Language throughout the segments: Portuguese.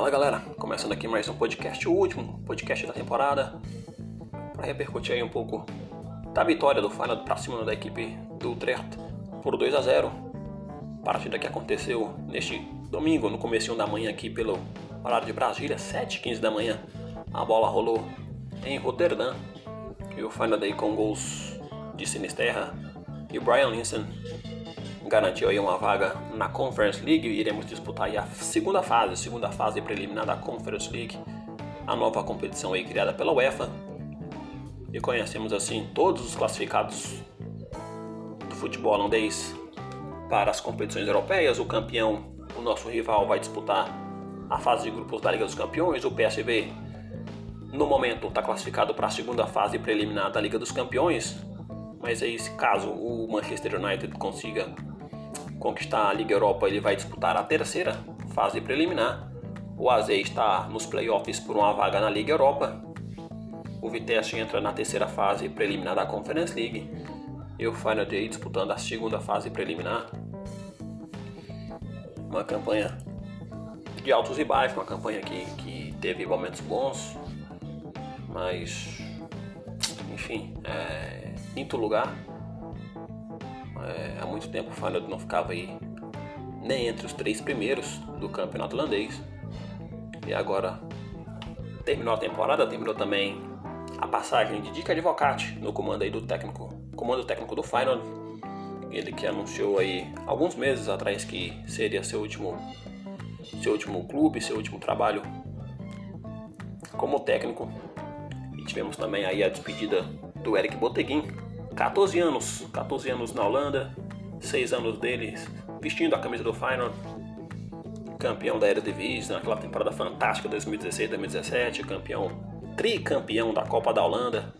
Fala galera, começando aqui mais um podcast, o último podcast da temporada, para repercutir aí um pouco da vitória do Final para cima da equipe do Utrecht por 2 a 0. Partida que aconteceu neste domingo, no começo da manhã aqui pelo horário de Brasília, 7h15 da manhã. A bola rolou em Roterdã e o Final daí com gols de Sinisterra e Brian Linson garantiu aí uma vaga na Conference League e iremos disputar aí a segunda fase, segunda fase preliminar da Conference League, a nova competição aí criada pela UEFA. E conhecemos assim todos os classificados do futebol holandês para as competições europeias. O campeão, o nosso rival, vai disputar a fase de grupos da Liga dos Campeões. O PSV, no momento, está classificado para a segunda fase preliminar da Liga dos Campeões. Mas aí, caso o Manchester United consiga conquistar a Liga Europa, ele vai disputar a terceira fase preliminar. O AZ está nos playoffs por uma vaga na Liga Europa. O Vitesse entra na terceira fase preliminar da Conference League. E o Feyenoord disputando a segunda fase preliminar. Uma campanha de altos e baixos, uma campanha que, que teve momentos bons, mas enfim, é, quinto lugar é, há muito tempo o Feyenoord não ficava aí nem entre os três primeiros do campeonato holandês. E agora terminou a temporada, terminou também a passagem de Dick Advocati no comando aí do técnico, comando técnico do Feyenoord. Ele que anunciou aí alguns meses atrás que seria seu último seu último clube, seu último trabalho como técnico. E tivemos também aí a despedida do Eric Boteguin, 14 anos, 14 anos na Holanda, 6 anos deles vestindo a camisa do Feyenoord, campeão da Eredivisie naquela temporada fantástica 2016-2017, campeão, tricampeão da Copa da Holanda,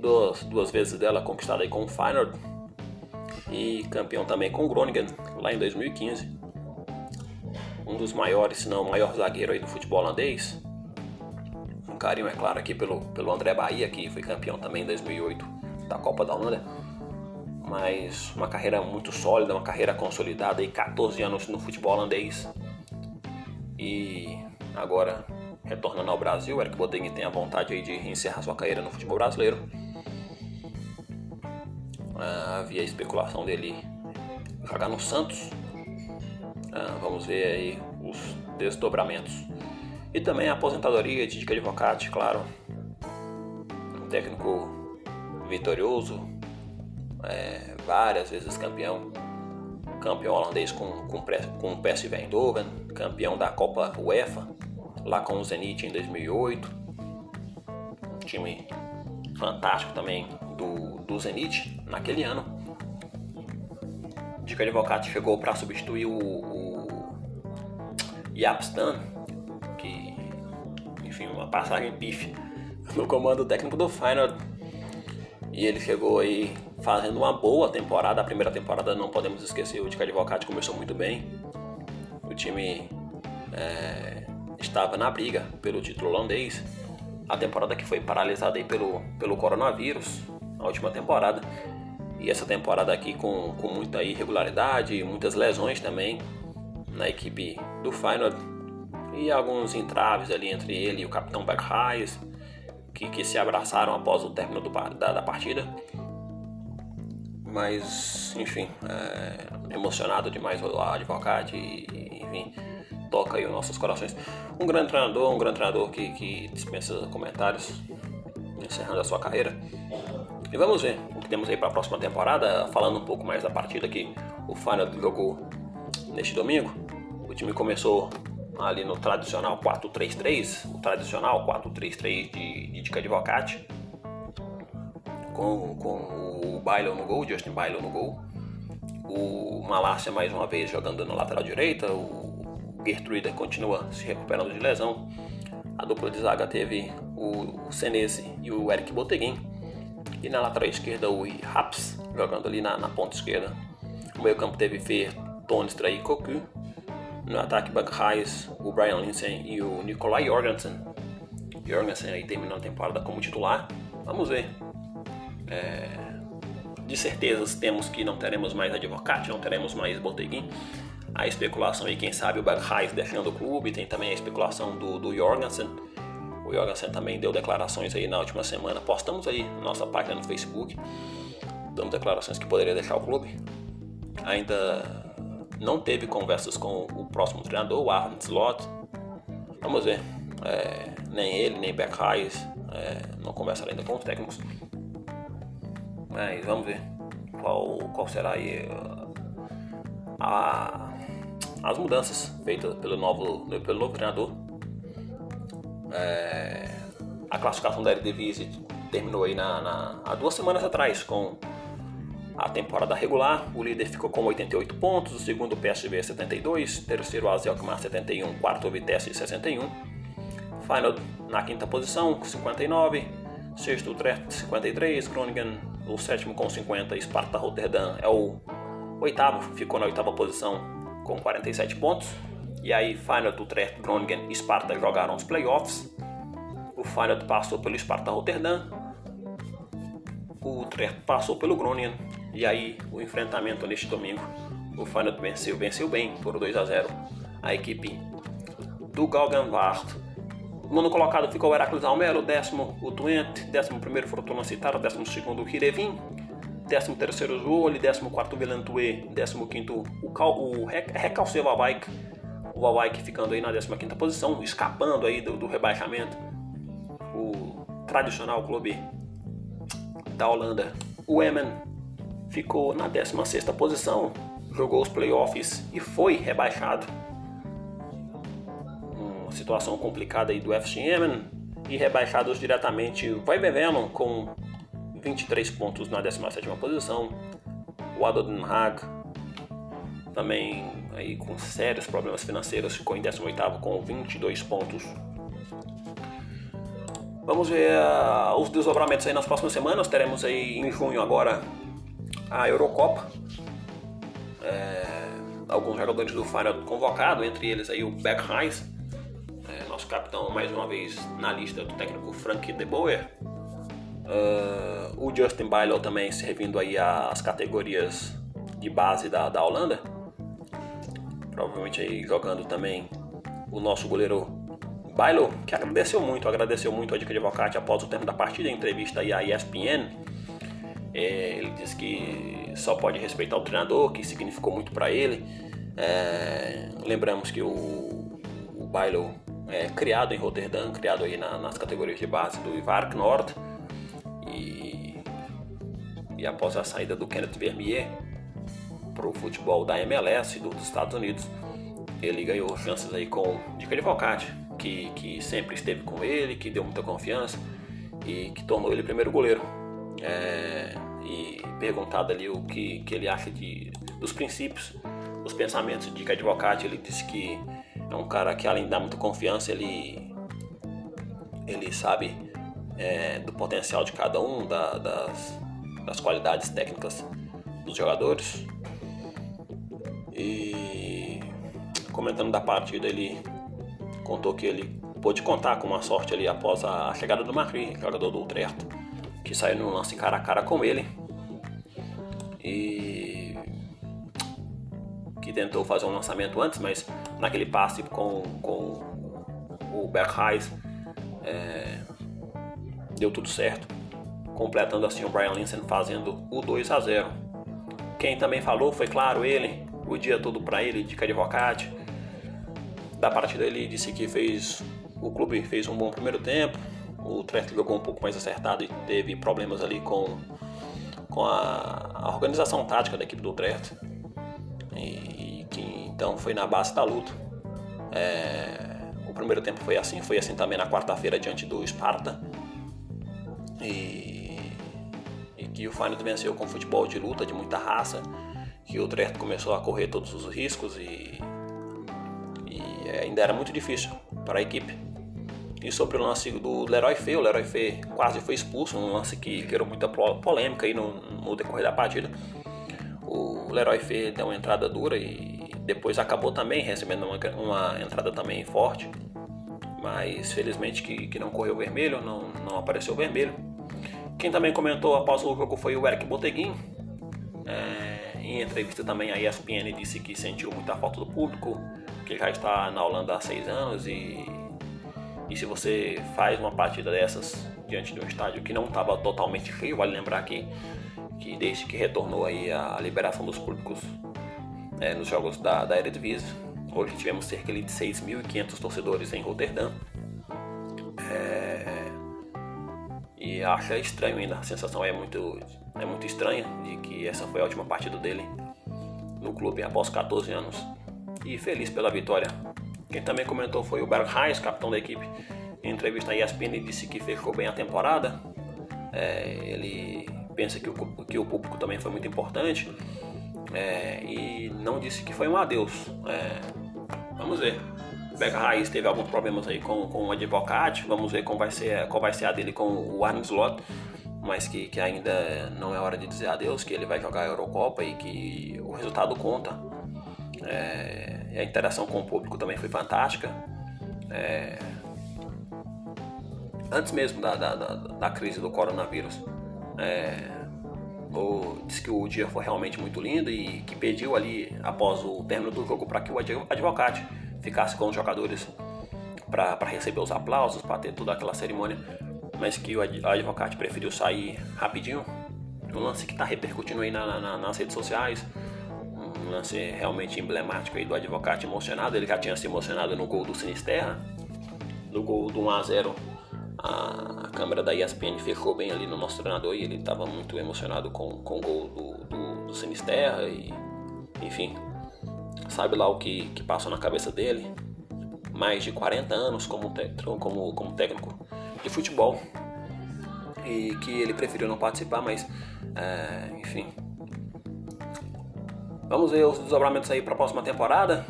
duas, duas vezes dela conquistada aí com o Feyenoord e campeão também com o Groningen lá em 2015. Um dos maiores, se não o maior zagueiro aí do futebol holandês. Um carinho, é claro, aqui pelo, pelo André Bahia, que foi campeão também em 2008 da Copa da Holanda, mas uma carreira muito sólida, uma carreira consolidada e 14 anos no futebol holandês. E agora retornando ao Brasil, Eric Bodengue tem a vontade aí de encerrar sua carreira no futebol brasileiro. Ah, havia especulação dele jogar no Santos. Ah, vamos ver aí os desdobramentos. E também a aposentadoria de Dica Advocate, claro. Um técnico vitorioso, é, várias vezes campeão, campeão holandês com, com, com o PSV Eindhoven, campeão da Copa UEFA, lá com o Zenit em 2008, um time fantástico também do, do Zenit naquele ano. Dica Advocati chegou para substituir o, o Yapstan, que, enfim, uma passagem pife no comando técnico do Feyenoord e ele chegou aí fazendo uma boa temporada. A primeira temporada não podemos esquecer, o de Advocati começou muito bem. O time é, estava na briga pelo título holandês. A temporada que foi paralisada aí pelo, pelo coronavírus, a última temporada. E essa temporada aqui com, com muita irregularidade, muitas lesões também na equipe do Feyenoord. E alguns entraves ali entre ele e o capitão Berghuis que, que se abraçaram após o término do, da, da partida. Mas, enfim, é, emocionado demais o advogado e, enfim, toca aí os nossos corações. Um grande treinador, um grande treinador que, que dispensa comentários, encerrando a sua carreira. E vamos ver o que temos aí para a próxima temporada, falando um pouco mais da partida que o Final jogou neste domingo. O time começou ali no tradicional 4-3-3, o tradicional 4-3-3 de, Dica Advocati, com, com o Bailon no gol, Justin Bailon no gol, o Malásia mais uma vez jogando na lateral direita, o Gertruida continua se recuperando de lesão, a dupla de zaga teve o, Senese e o Eric Boteguin, e na lateral esquerda o Raps jogando ali na, na ponta esquerda. O meio campo teve Fer, Tonestra e Cocu, no ataque, Buck Hayes, o Brian Lindsay e o Nikolai Jorgensen. Jorgensen aí terminando a temporada como titular. Vamos ver. É... De certeza temos que não teremos mais Advocate, não teremos mais Boteguin. a especulação aí, quem sabe o Bergheis deixando o clube, tem também a especulação do, do Jorgensen. O Jorgensen também deu declarações aí na última semana. Postamos aí na nossa página no Facebook, dando declarações que poderia deixar o clube. Ainda não teve conversas com o próximo treinador, o Arne Slot. Vamos ver. É, nem ele, nem Bergheis é, não conversaram ainda com os técnicos. Mas vamos ver qual, qual será aí a, as mudanças feitas pelo novo, pelo novo treinador. É, a classificação da Eredivisie terminou aí na, na, há duas semanas atrás com a temporada regular. O líder ficou com 88 pontos, o segundo PSV 72, terceiro AZ Alkmaar 71, quarto Vitesse 61. Final na quinta posição com 59, sexto Utrecht 53, Groningen o sétimo com 50, Sparta Rotterdam é o oitavo, ficou na oitava posição com 47 pontos. E aí, Feyenoord, Utrecht, Groningen e Sparta jogaram os playoffs. O Feyenoord passou pelo Sparta Rotterdam. O Utrecht passou pelo Groningen. E aí, o enfrentamento neste domingo. O Feyenoord venceu, venceu bem por 2 a 0 a equipe do Galgenwaard. Nono colocado ficou o Heracles Almelo, décimo o Twente, décimo primeiro Fortuna Citara, décimo segundo o Hirevin, 13 terceiro Zoli, 14 quarto Vilantue, 15 quinto o, Cal, o Recalce Vavaik, o Vavaik ficando aí na 15 quinta posição, escapando aí do, do rebaixamento, o tradicional clube da Holanda, o Emmen ficou na 16 sexta posição, jogou os playoffs e foi rebaixado. Situação complicada aí do FC Emmen e rebaixados diretamente vai Beveno com 23 pontos na 17ª posição. O Adon Haag também aí com sérios problemas financeiros ficou em 18º com 22 pontos. Vamos ver uh, os desdobramentos aí nas próximas semanas. Teremos aí em junho agora a Eurocopa. É, alguns jogadores do Feyenoord convocados, entre eles aí o Beckheis, é, nosso capitão mais uma vez na lista do técnico Frank de Boer. Uh, o Justin Bailo também servindo aí às categorias de base da, da Holanda. Provavelmente aí jogando também o nosso goleiro Bailo, que agradeceu muito, agradeceu muito a dica de Avocate após o tempo da partida, em entrevista aí à ESPN. É, ele disse que só pode respeitar o treinador, que significou muito para ele. É, lembramos que o, o Bailo é criado em Rotterdam, criado aí na, nas categorias de base do Ivark Nord e após a saída do Kenneth Vermeer para o futebol da MLS dos Estados Unidos, ele ganhou chances aí com Dica de Volcate, que, que sempre esteve com ele, que deu muita confiança e que tornou ele primeiro goleiro. É, e perguntado ali o que, que ele acha de, dos princípios, os pensamentos de Dica de ele disse que é um cara que além de dar muita confiança, ele, ele sabe é, do potencial de cada um, da, das, das qualidades técnicas dos jogadores. E comentando da partida, ele contou que ele pôde contar com uma sorte ali após a chegada do Marri, jogador do Utrecht, que saiu no lance cara a cara com ele. E tentou fazer um lançamento antes, mas naquele passe com, com o Bergheis é, deu tudo certo completando assim o Brian Linsen fazendo o 2 a 0. Quem também falou foi, claro, ele, o dia todo para ele, de Cadivocate. Da partida ele disse que fez o clube fez um bom primeiro tempo, o Trent jogou um pouco mais acertado e teve problemas ali com, com a, a organização tática da equipe do Trent. E, então foi na base da luta. É, o primeiro tempo foi assim, foi assim também na quarta-feira diante do Sparta. E que o Feyenoord venceu com futebol de luta, de muita raça, que o Utrecht começou a correr todos os riscos e, e ainda era muito difícil para a equipe. E sobre o lance do Leroy Fê, o Leroy Fê quase foi expulso, um lance que gerou muita polêmica aí no, no decorrer da partida. O Leroy Fê deu uma entrada dura e depois acabou também recebendo uma, uma entrada também forte. Mas felizmente que, que não correu vermelho, não, não apareceu vermelho. Quem também comentou após o jogo foi o Eric Boteguin, é, em entrevista também a ESPN disse que sentiu muita falta do público, que já está na Holanda há seis anos e, e se você faz uma partida dessas diante de um estádio que não estava totalmente cheio, vale lembrar que, que desde que retornou aí a liberação dos públicos é, nos jogos da, da Eredivisie, hoje tivemos cerca de 6.500 torcedores em Roterdã. É, e acha estranho ainda, a sensação é muito, é muito estranha de que essa foi a última partida dele no clube após 14 anos. E feliz pela vitória. Quem também comentou foi o Berg Reis, capitão da equipe. Em entrevista à ESPN disse que fechou bem a temporada. É, ele pensa que o, que o público também foi muito importante. É, e não disse que foi um adeus. É, vamos ver. Beca Raiz teve alguns problemas aí com, com o advogado, vamos ver como vai ser, qual vai ser a dele com o Arne Slot, mas que, que ainda não é hora de dizer adeus, que ele vai jogar a Eurocopa e que o resultado conta. É, a interação com o público também foi fantástica. É, antes mesmo da, da, da, da, crise do coronavírus, é, o, disse que o dia foi realmente muito lindo e que pediu ali, após o término do jogo, para que o advogado ficasse com os jogadores para receber os aplausos, para ter toda aquela cerimônia, mas que o advogado preferiu sair rapidinho. Um lance que está repercutindo aí na, na, nas redes sociais, um lance realmente emblemático aí do advogado emocionado. Ele já tinha se emocionado no gol do Sinisterra, no gol do 1x0. A, câmera da ESPN fechou bem ali no nosso treinador e ele estava muito emocionado com, com o gol do, do, do Sinisterra e enfim, sabe lá o que, que passa na cabeça dele. Mais de 40 anos como, como, como técnico de futebol. E que ele preferiu não participar, mas é, enfim. Vamos ver os desdobramentos aí para a próxima temporada.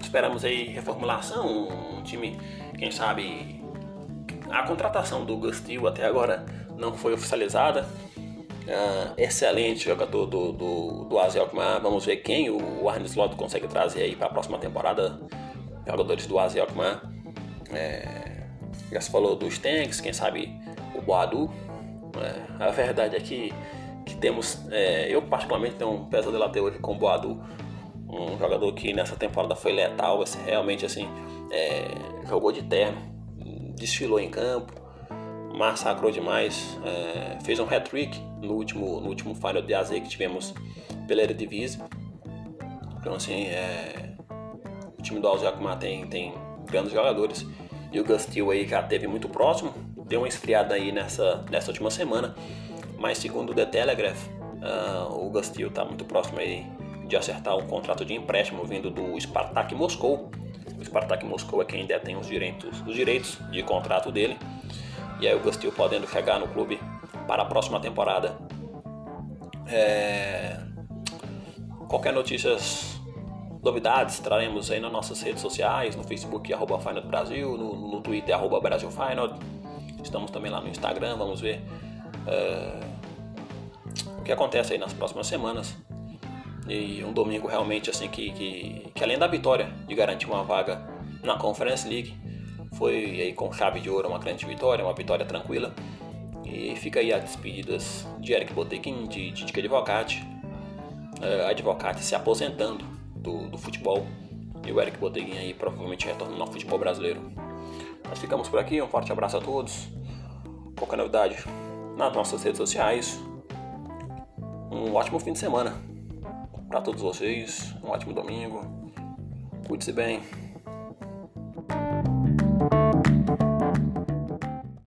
Esperamos aí reformulação, um time, quem sabe. A contratação do Gustil até agora não foi oficializada. Uh, excelente jogador do, do, do Azel Vamos ver quem o Arne Slot consegue trazer aí para a próxima temporada. Jogadores do Azel é, já se falou dos tanks, quem sabe o Boadu. É, a verdade é que, que temos, é, eu particularmente tenho um pesadelo até hoje com o Boadu, um jogador que nessa temporada foi letal, realmente assim, é, jogou de terno, desfilou em campo, massacrou demais, é, fez um hat-trick no último, no último Final de AZ que tivemos pela Eredivisie. Então assim, é, o time do Alzheimer tem, tem grandes jogadores e o Gustil aí já teve muito próximo, deu uma esfriada aí nessa, nessa última semana, mas segundo o The Telegraph, uh, o Gustil está muito próximo aí de acertar um contrato de empréstimo vindo do Spartak Moscou. Spartak Moscou é quem detém os direitos, os direitos de contrato dele e aí o Gustil podendo chegar no clube para a próxima temporada. É... Qualquer notícias, novidades, traremos aí nas nossas redes sociais, no Facebook, arroba Final Brasil, no, no Twitter, arroba Brasil Final. Estamos também lá no Instagram, vamos ver é... o que acontece aí nas próximas semanas. E um domingo realmente assim que, que, que além da vitória de garantir uma vaga na Conference League, foi aí com chave de ouro uma grande vitória, uma vitória tranquila. E fica aí as despedidas de Eric Botequim, de Didica Advocati. Uh, Advocati se aposentando do, do futebol. E o Eric Boteguin aí provavelmente retornando ao futebol brasileiro. Nós ficamos por aqui, um forte abraço a todos. Qualquer novidade nas nossas redes sociais. Um ótimo fim de semana para todos vocês. Um ótimo domingo. Cuide-se bem.